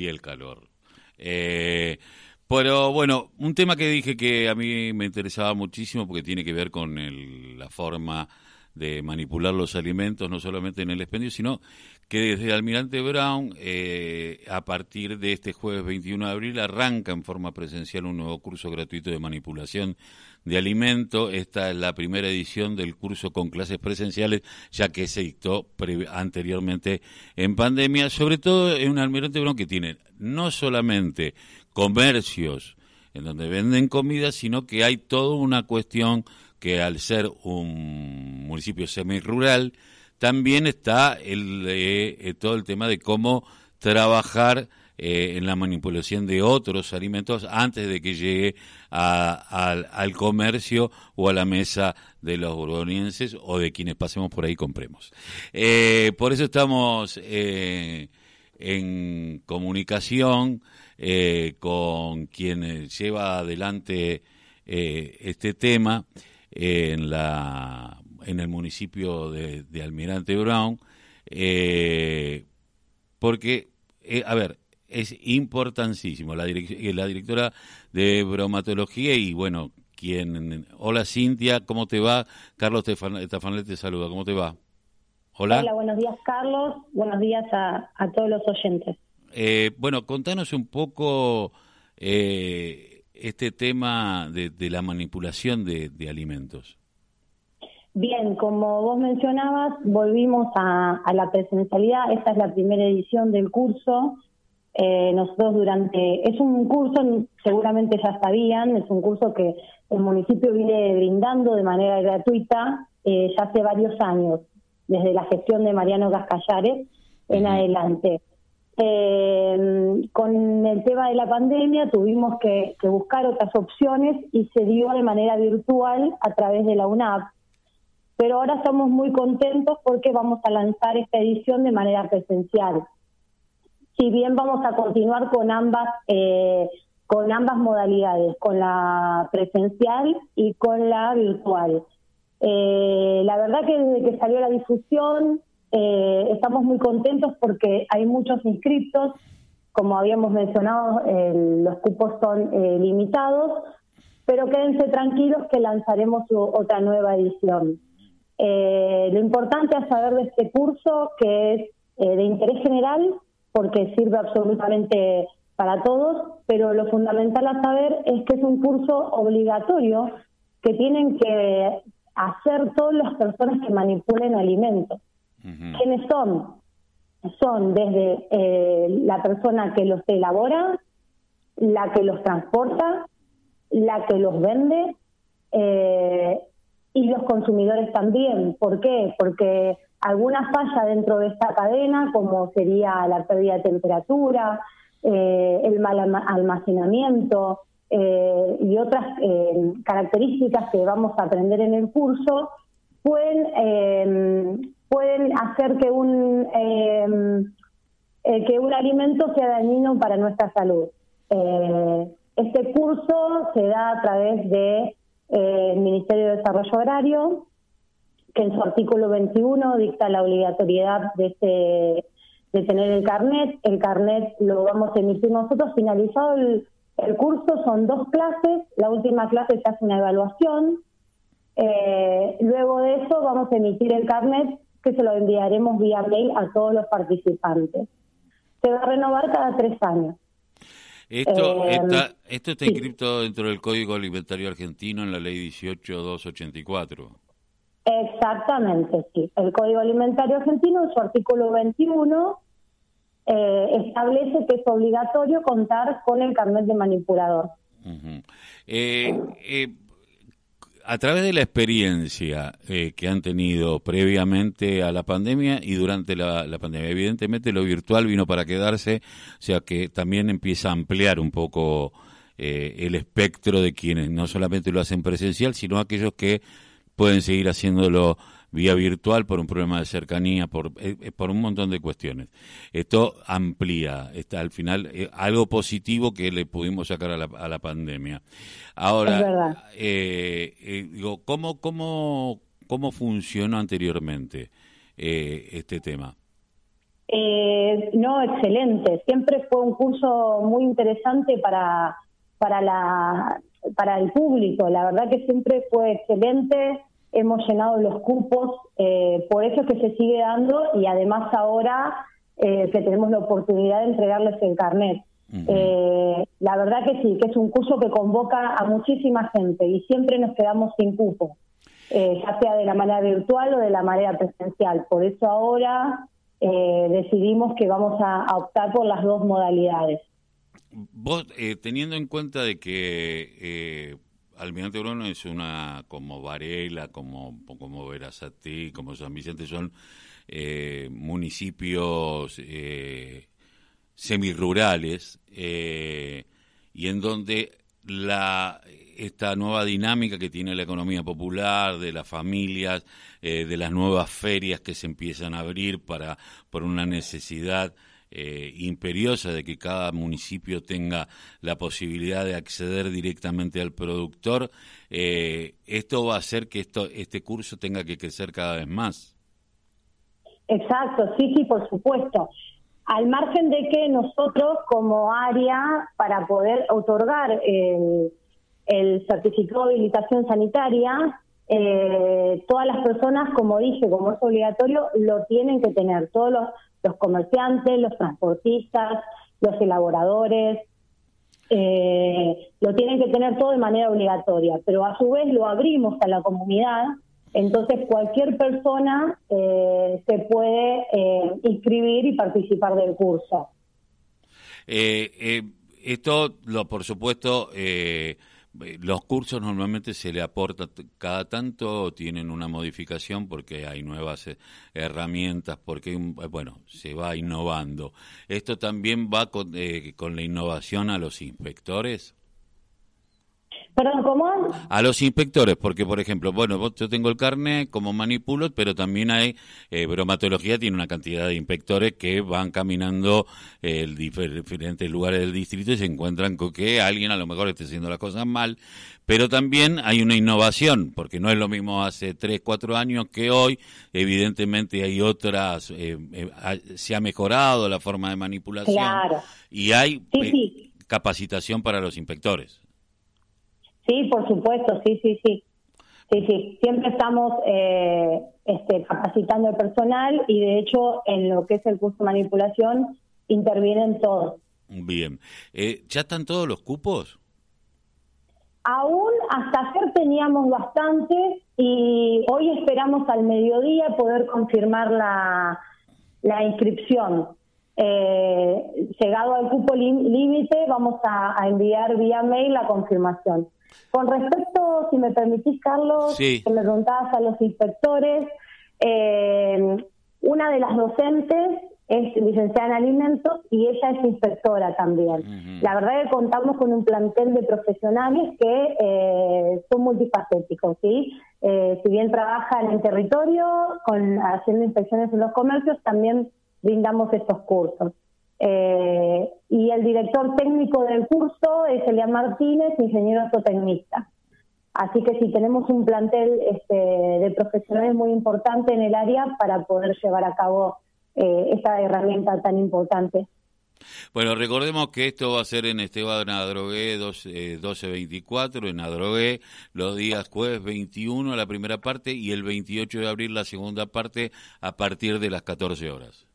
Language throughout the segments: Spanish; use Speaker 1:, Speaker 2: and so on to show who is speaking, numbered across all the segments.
Speaker 1: día el calor. Eh, pero bueno, un tema que dije que a mí me interesaba muchísimo porque tiene que ver con la forma de manipular los alimentos, no solamente en el expendio, sino que desde Almirante Brown, eh, a partir de este jueves 21 de abril, arranca en forma presencial un nuevo curso gratuito de manipulación de alimentos. Esta es la primera edición del curso con clases presenciales, ya que se dictó anteriormente en pandemia, sobre todo en un Almirante Brown que tiene no solamente comercios en donde venden comida, sino que hay toda una cuestión que al ser un municipio semi-rural, también está el, eh, todo el tema de cómo trabajar eh, en la manipulación de otros alimentos antes de que llegue al comercio o a la mesa de los urbanienses o de quienes pasemos por ahí y compremos. Eh, por eso estamos en comunicación con quien lleva adelante este tema en la en el municipio de, Almirante Brown, eh, porque, eh, a ver, es importantísimo. La, eh, la directora de bromatología y, bueno, quien... Hola Cintia, ¿cómo te va? Carlos Tafanel te saluda, ¿cómo te va?
Speaker 2: Hola. Hola, buenos días Carlos, buenos días a, todos los oyentes.
Speaker 1: bueno, contanos un poco este tema de, la manipulación de alimentos.
Speaker 2: Bien, como vos mencionabas, volvimos a, la presencialidad. Esta es la primera edición del curso. Eh, nosotros durante, es un curso, seguramente ya sabían, es un curso que el municipio viene brindando de manera gratuita eh, ya hace varios años, desde la gestión de Mariano Gascallares en adelante. Eh, con el tema de la pandemia tuvimos que, que buscar otras opciones y se dio de manera virtual a través de la UNAP pero ahora estamos muy contentos porque vamos a lanzar esta edición de manera presencial. Si bien vamos a continuar con ambas eh, con ambas modalidades, con la presencial y con la virtual. Eh, la verdad que desde que salió la difusión eh, estamos muy contentos porque hay muchos inscriptos, como habíamos mencionado, los cupos son limitados, pero quédense tranquilos que lanzaremos otra nueva edición. Eh, lo importante es saber de este curso que es eh, de interés general porque sirve absolutamente para todos, pero lo fundamental a saber es que es un curso obligatorio que tienen que hacer todas las personas que manipulen alimentos. ¿Quiénes son? Son desde eh, la persona que los elabora, la que los transporta, la que los vende, eh, y los consumidores también. ¿Por qué? Porque alguna falla dentro de esta cadena, como sería la pérdida de temperatura, eh, el mal almacenamiento eh, y otras características que vamos a aprender en el curso, pueden, pueden hacer que un, que un alimento sea dañino para nuestra salud. este curso se da a través de eh, Ministerio de Desarrollo Agrario, que en su artículo 21 dicta la obligatoriedad de, este, de tener el carnet. El carnet lo vamos a emitir nosotros. Finalizado el, curso, son dos clases. La última clase se hace una evaluación. Eh, luego de eso vamos a emitir el carnet que se lo enviaremos vía mail a todos los participantes. Se va a renovar cada tres años.
Speaker 1: Esto, eh, está, esto está dentro del Código Alimentario Argentino en la Ley 18284.
Speaker 2: Exactamente, sí. El Código Alimentario Argentino, en su artículo 21, eh, establece que es obligatorio contar con el carnet de manipulador.
Speaker 1: eh, a través de la experiencia eh, que han tenido previamente a la pandemia y durante la, pandemia, evidentemente lo virtual vino para quedarse, o sea que también empieza a ampliar un poco eh, el espectro de quienes no solamente lo hacen presencial, sino aquellos que pueden seguir haciéndolo vía virtual por un problema de cercanía, por, eh, eh, por un montón de cuestiones. Esto amplía, está al final eh, algo positivo que le pudimos sacar a la, a la pandemia. Ahora, digo, ¿cómo, cómo, ¿cómo funcionó anteriormente este tema?
Speaker 2: Eh, no, excelente. Siempre fue un curso muy interesante para, para, la, para el público. La verdad que siempre fue excelente. Hemos llenado los cupos, eh, por eso es que se sigue dando y además ahora eh, que tenemos la oportunidad de entregarles el carnet. la verdad que sí, que es un curso que convoca a muchísima gente y siempre nos quedamos sin cupo, ya sea de la manera virtual o de la manera presencial. Por eso ahora eh, decidimos que vamos a, optar por las dos modalidades.
Speaker 1: Vos, eh, teniendo en cuenta de que eh, Almirante Bruno es una, como Varela, como, como Verazatí, como San Vicente, son eh, municipios semirurales y en donde la esta nueva dinámica que tiene la economía popular, de las familias, eh, de las nuevas ferias que se empiezan a abrir para por una necesidad eh, imperiosa de que cada municipio tenga la posibilidad de acceder directamente al productor, eh, esto va a hacer que esto, este curso tenga que crecer cada vez más.
Speaker 2: Exacto, sí, sí, por supuesto. Al margen de que nosotros como área, para poder otorgar el el certificado de habilitación sanitaria, eh, todas las personas, como dije, como es obligatorio, lo tienen que tener. Todos los, comerciantes, los transportistas, los elaboradores, eh, lo tienen que tener todo de manera obligatoria. Pero a su vez lo abrimos a la comunidad, entonces cualquier persona eh, se puede inscribir y participar del curso.
Speaker 1: esto, lo, por supuesto, eh, los cursos normalmente se le aporta cada tanto, tienen una modificación porque hay nuevas eh, herramientas, porque, eh, bueno, se va innovando. ¿Esto también va con, con la innovación a los inspectores?
Speaker 2: Perdón, ¿cómo?
Speaker 1: A los inspectores, porque por ejemplo, bueno, yo tengo el carnet como manipulo, pero también hay, eh, bromatología tiene una cantidad de inspectores que van caminando en diferentes lugares del distrito y se encuentran con que alguien a lo mejor esté haciendo las cosas mal, pero también hay una innovación, porque no es lo mismo hace tres, cuatro años que hoy, evidentemente hay otras, eh, eh, se ha mejorado la forma de manipulación y hay capacitación para los inspectores.
Speaker 2: Sí, por supuesto, sí, sí, sí. Sí, sí, siempre estamos eh, este, capacitando el personal y de hecho en lo que es el curso de manipulación intervienen todos.
Speaker 1: Bien. Eh, ¿Ya están todos los cupos?
Speaker 2: Aún hasta ayer teníamos bastantes y hoy esperamos al mediodía poder confirmar la, la inscripción. Eh, llegado al cupo límite, vamos a enviar vía mail la confirmación. Con respecto, si me permitís, Carlos, que me preguntabas a los inspectores, eh, una de las docentes es licenciada en alimentos y ella es inspectora también. La verdad es que contamos con un plantel de profesionales que eh, son multifacéticos, ¿sí? Eh, si bien trabajan en territorio, con haciendo inspecciones en los comercios, también brindamos estos cursos. Eh, y el director técnico del curso es Elian Martínez, ingeniero zootecnista. Así que sí, tenemos un plantel este, de profesionales muy importante en el área para poder llevar a cabo eh, esta herramienta tan importante.
Speaker 1: Bueno, recordemos que esto va a ser en Esteban Adrogué 1224, en Adrogué, los días jueves 21 la primera parte y el 28 de abril la segunda parte a partir de las 14 horas.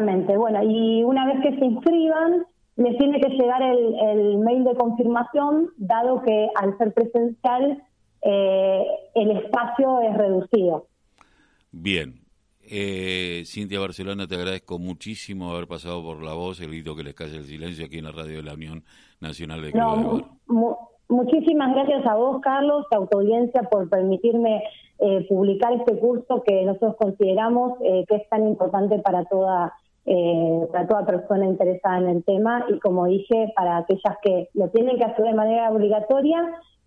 Speaker 2: Exactamente. Bueno, y una vez que se inscriban, les tiene que llegar el, mail de confirmación, dado que al ser presencial eh, el espacio es reducido.
Speaker 1: Bien. Eh, Cintia Barcelona, te agradezco muchísimo haber pasado por la voz, el grito que les cae el silencio aquí en la radio de la Unión Nacional de Club
Speaker 2: Muchísimas gracias a vos, Carlos, a tu audiencia, por permitirme eh, publicar este curso que nosotros consideramos eh, que es tan importante para toda eh, para toda persona interesada en el tema y como dije para aquellas que lo tienen que hacer de manera obligatoria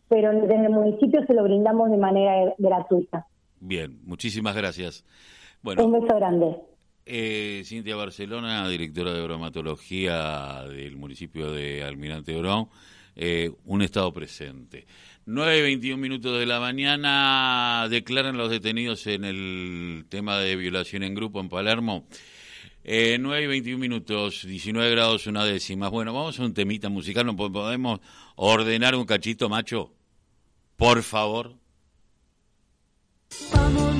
Speaker 2: pero desde el municipio se lo brindamos de manera gratuita.
Speaker 1: Bien muchísimas gracias. Bueno
Speaker 2: un beso grande.
Speaker 1: Cintia Barcelona directora de bromatología del municipio de Almirante Brown. Un estado presente. 9.21 minutos de la mañana declaran los detenidos en el tema de violación en grupo en Palermo. Eh, 9 y 21 minutos, 19 grados, una décima. Bueno, vamos a un temita musical. ¿No podemos ordenar un cachito, macho? Por favor. Vamos.